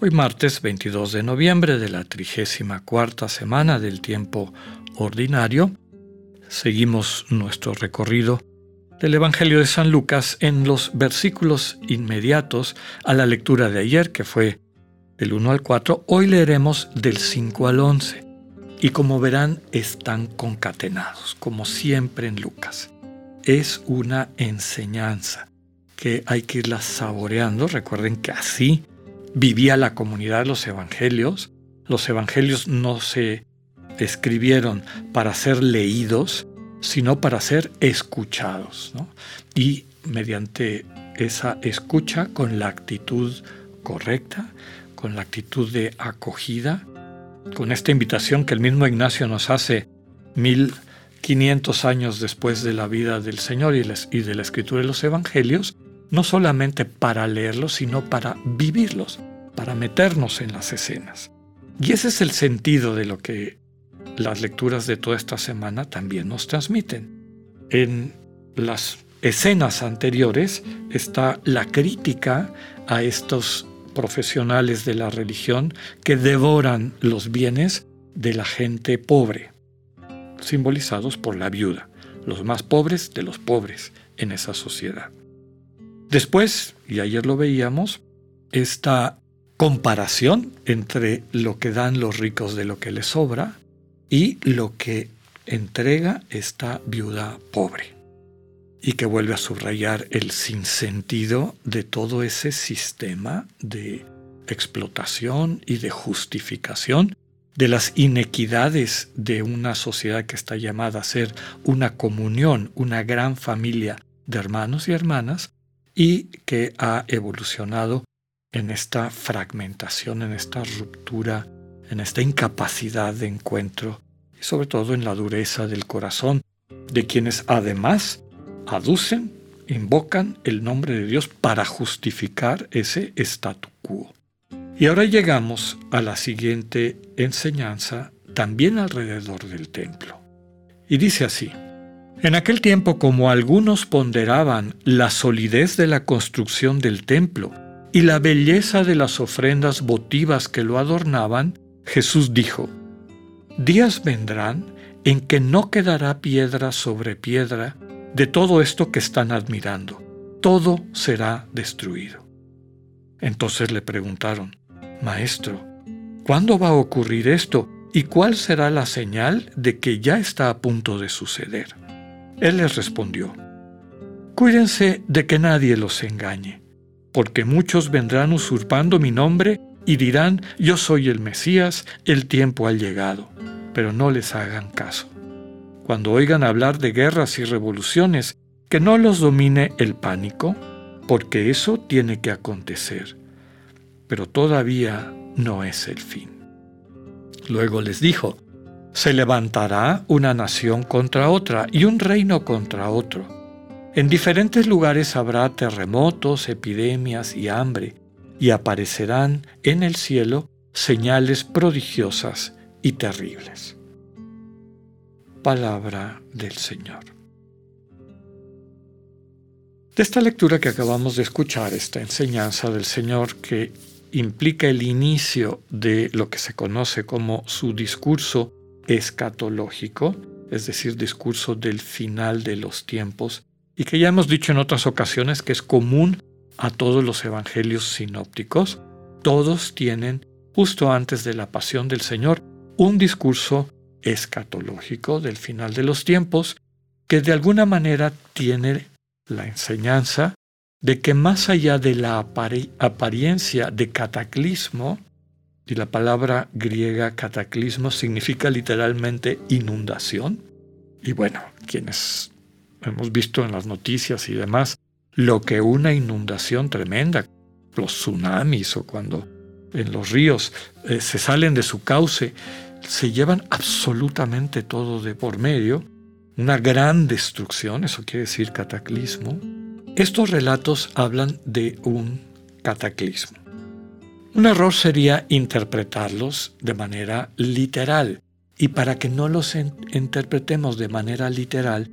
Hoy martes 22 de noviembre de la 34 semana del tiempo ordinario, seguimos nuestro recorrido del Evangelio de San Lucas en los versículos inmediatos a la lectura de ayer, que fue del 1 al 4. Hoy leeremos del 5 al 11. Y como verán, están concatenados, como siempre en Lucas es una enseñanza que hay que irla saboreando. Recuerden que así vivía la comunidad de los evangelios. Los evangelios no se escribieron para ser leídos, sino para ser escuchados. Y mediante esa escucha, con la actitud correcta, con la actitud de acogida, con esta invitación que el mismo Ignacio nos hace mil 500 años después de la vida del Señor y de la escritura de los Evangelios, no solamente para leerlos, sino para vivirlos, para meternos en las escenas. Y ese es el sentido de lo que las lecturas de toda esta semana también nos transmiten. En las escenas anteriores está la crítica a estos profesionales de la religión que devoran los bienes de la gente pobre simbolizados por la viuda, los más pobres de los pobres en esa sociedad. Después, y ayer lo veíamos, esta comparación entre lo que dan los ricos de lo que les sobra y lo que entrega esta viuda pobre. Y que vuelve a subrayar el sinsentido de todo ese sistema de explotación y de justificación de las inequidades de una sociedad que está llamada a ser una comunión, una gran familia de hermanos y hermanas, y que ha evolucionado en esta fragmentación, en esta ruptura, en esta incapacidad de encuentro, y sobre todo en la dureza del corazón de quienes además aducen, invocan el nombre de Dios para justificar ese statu quo. Y ahora llegamos a la siguiente enseñanza, también alrededor del templo. Y dice así, en aquel tiempo como algunos ponderaban la solidez de la construcción del templo y la belleza de las ofrendas votivas que lo adornaban, Jesús dijo, días vendrán en que no quedará piedra sobre piedra de todo esto que están admirando, todo será destruido. Entonces le preguntaron, Maestro, ¿cuándo va a ocurrir esto y cuál será la señal de que ya está a punto de suceder? Él les respondió, Cuídense de que nadie los engañe, porque muchos vendrán usurpando mi nombre y dirán, yo soy el Mesías, el tiempo ha llegado, pero no les hagan caso. Cuando oigan hablar de guerras y revoluciones, que no los domine el pánico, porque eso tiene que acontecer pero todavía no es el fin. Luego les dijo, se levantará una nación contra otra y un reino contra otro. En diferentes lugares habrá terremotos, epidemias y hambre, y aparecerán en el cielo señales prodigiosas y terribles. Palabra del Señor. De esta lectura que acabamos de escuchar, esta enseñanza del Señor que implica el inicio de lo que se conoce como su discurso escatológico, es decir, discurso del final de los tiempos, y que ya hemos dicho en otras ocasiones que es común a todos los evangelios sinópticos. Todos tienen, justo antes de la pasión del Señor, un discurso escatológico del final de los tiempos que de alguna manera tiene la enseñanza de que más allá de la apariencia de cataclismo, y la palabra griega cataclismo significa literalmente inundación, y bueno, quienes hemos visto en las noticias y demás, lo que una inundación tremenda, los tsunamis o cuando en los ríos eh, se salen de su cauce se llevan absolutamente todo de por medio, una gran destrucción, eso quiere decir cataclismo. Estos relatos hablan de un cataclismo. Un error sería interpretarlos de manera literal, y para que no los interpretemos de manera literal,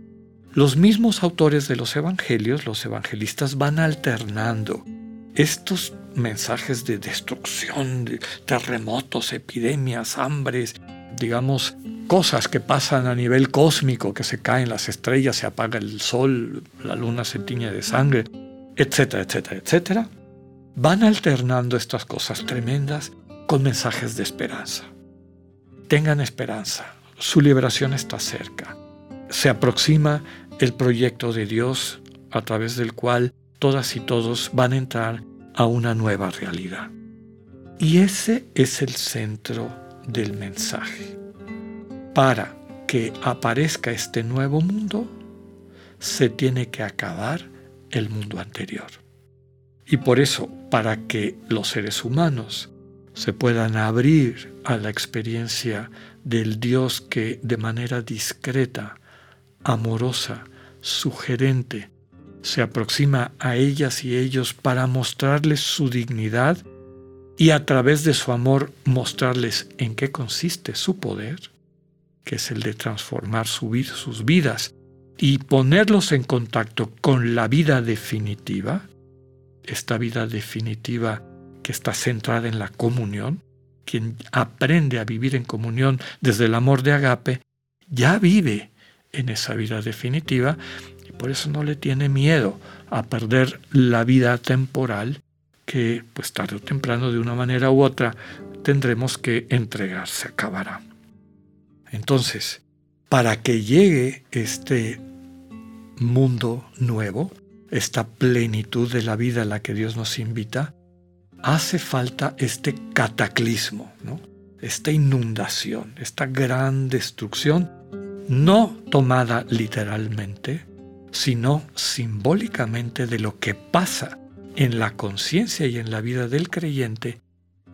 los mismos autores de los evangelios, los evangelistas, van alternando estos mensajes de destrucción, de terremotos, epidemias, hambres, digamos, cosas que pasan a nivel cósmico, que se caen las estrellas, se apaga el sol, la luna se tiñe de sangre, etcétera, etcétera, etcétera, van alternando estas cosas tremendas con mensajes de esperanza. Tengan esperanza, su liberación está cerca. Se aproxima el proyecto de Dios a través del cual todas y todos van a entrar a una nueva realidad. Y ese es el centro del mensaje. Para que aparezca este nuevo mundo, se tiene que acabar el mundo anterior. Y por eso, para que los seres humanos se puedan abrir a la experiencia del Dios que de manera discreta, amorosa, sugerente, se aproxima a ellas y ellos para mostrarles su dignidad y a través de su amor mostrarles en qué consiste su poder, que es el de transformar sus vidas y ponerlos en contacto con la vida definitiva, esta vida definitiva que está centrada en la comunión, quien aprende a vivir en comunión desde el amor de agape, ya vive en esa vida definitiva y por eso no le tiene miedo a perder la vida temporal que pues tarde o temprano de una manera u otra tendremos que entregar, se acabará. Entonces, para que llegue este mundo nuevo, esta plenitud de la vida a la que Dios nos invita, hace falta este cataclismo, ¿no? esta inundación, esta gran destrucción, no tomada literalmente, sino simbólicamente de lo que pasa en la conciencia y en la vida del creyente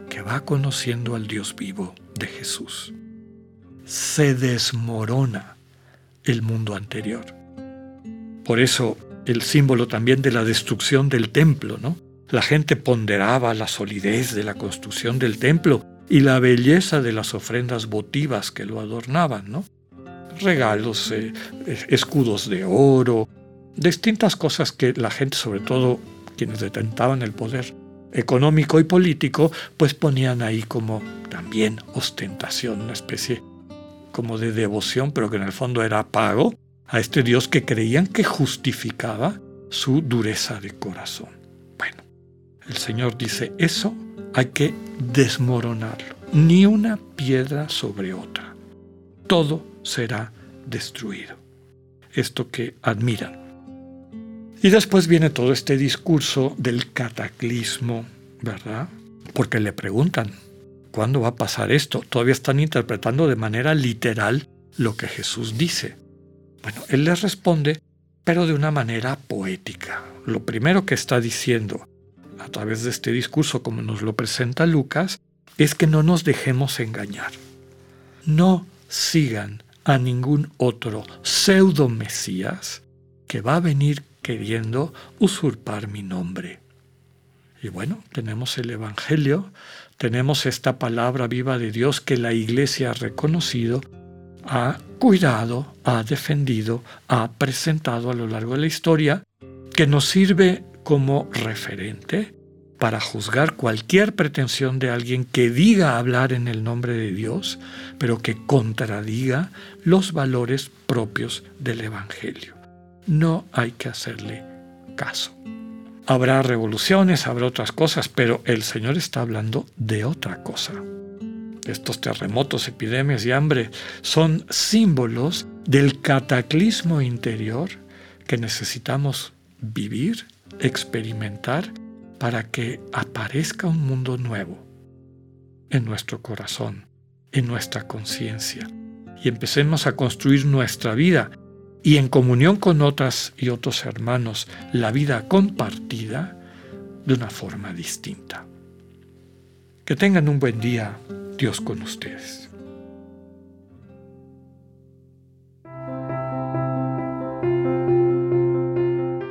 que va conociendo al Dios vivo de Jesús. Se desmorona el mundo anterior. Por eso el símbolo también de la destrucción del templo, ¿no? La gente ponderaba la solidez de la construcción del templo y la belleza de las ofrendas votivas que lo adornaban, ¿no? Regalos, eh, escudos de oro, distintas cosas que la gente, sobre todo quienes detentaban el poder económico y político, pues ponían ahí como también ostentación, una especie como de devoción, pero que en el fondo era pago a este Dios que creían que justificaba su dureza de corazón. El Señor dice, eso hay que desmoronarlo, ni una piedra sobre otra. Todo será destruido. Esto que admiran. Y después viene todo este discurso del cataclismo, ¿verdad? Porque le preguntan, ¿cuándo va a pasar esto? Todavía están interpretando de manera literal lo que Jesús dice. Bueno, Él les responde, pero de una manera poética. Lo primero que está diciendo, a través de este discurso, como nos lo presenta Lucas, es que no nos dejemos engañar. No sigan a ningún otro pseudo Mesías que va a venir queriendo usurpar mi nombre. Y bueno, tenemos el Evangelio, tenemos esta palabra viva de Dios que la Iglesia ha reconocido, ha cuidado, ha defendido, ha presentado a lo largo de la historia, que nos sirve como referente para juzgar cualquier pretensión de alguien que diga hablar en el nombre de Dios, pero que contradiga los valores propios del Evangelio. No hay que hacerle caso. Habrá revoluciones, habrá otras cosas, pero el Señor está hablando de otra cosa. Estos terremotos, epidemias y hambre son símbolos del cataclismo interior que necesitamos vivir experimentar para que aparezca un mundo nuevo en nuestro corazón, en nuestra conciencia, y empecemos a construir nuestra vida y en comunión con otras y otros hermanos, la vida compartida de una forma distinta. Que tengan un buen día, Dios con ustedes.